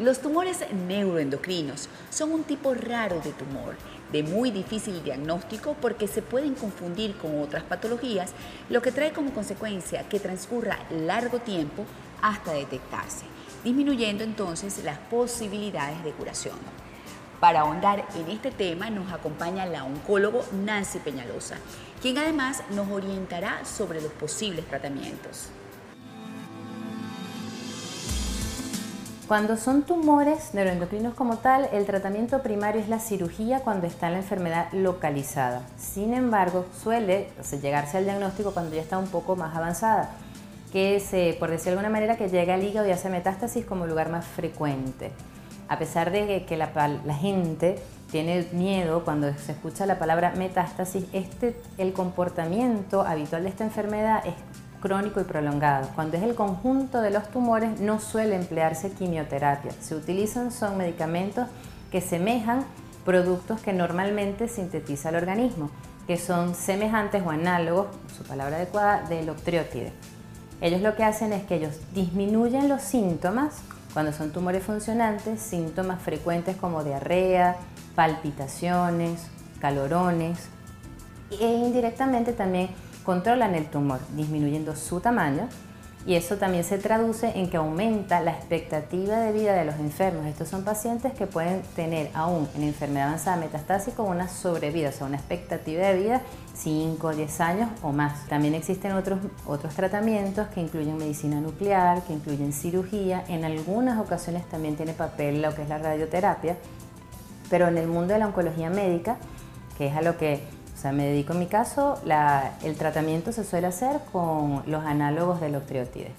Los tumores neuroendocrinos son un tipo raro de tumor, de muy difícil diagnóstico porque se pueden confundir con otras patologías, lo que trae como consecuencia que transcurra largo tiempo hasta detectarse, disminuyendo entonces las posibilidades de curación. Para ahondar en este tema nos acompaña la oncólogo Nancy Peñalosa, quien además nos orientará sobre los posibles tratamientos. Cuando son tumores neuroendocrinos como tal, el tratamiento primario es la cirugía cuando está la enfermedad localizada. Sin embargo, suele llegarse al diagnóstico cuando ya está un poco más avanzada, que es, por decir de alguna manera, que llega al hígado y hace metástasis como lugar más frecuente. A pesar de que la, la gente tiene miedo cuando se escucha la palabra metástasis, este, el comportamiento habitual de esta enfermedad es crónico y prolongado. Cuando es el conjunto de los tumores no suele emplearse quimioterapia. Se utilizan son medicamentos que semejan productos que normalmente sintetiza el organismo, que son semejantes o análogos, su palabra adecuada, del octreotide. Ellos lo que hacen es que ellos disminuyen los síntomas cuando son tumores funcionantes, síntomas frecuentes como diarrea, palpitaciones, calorones e indirectamente también controlan el tumor, disminuyendo su tamaño y eso también se traduce en que aumenta la expectativa de vida de los enfermos. Estos son pacientes que pueden tener aún en enfermedad avanzada metastásica una sobrevida, o sea, una expectativa de vida 5 o 10 años o más. También existen otros, otros tratamientos que incluyen medicina nuclear, que incluyen cirugía. En algunas ocasiones también tiene papel lo que es la radioterapia, pero en el mundo de la oncología médica, que es a lo que o sea, me dedico en mi caso, el tratamiento se suele hacer con los análogos del octreotide.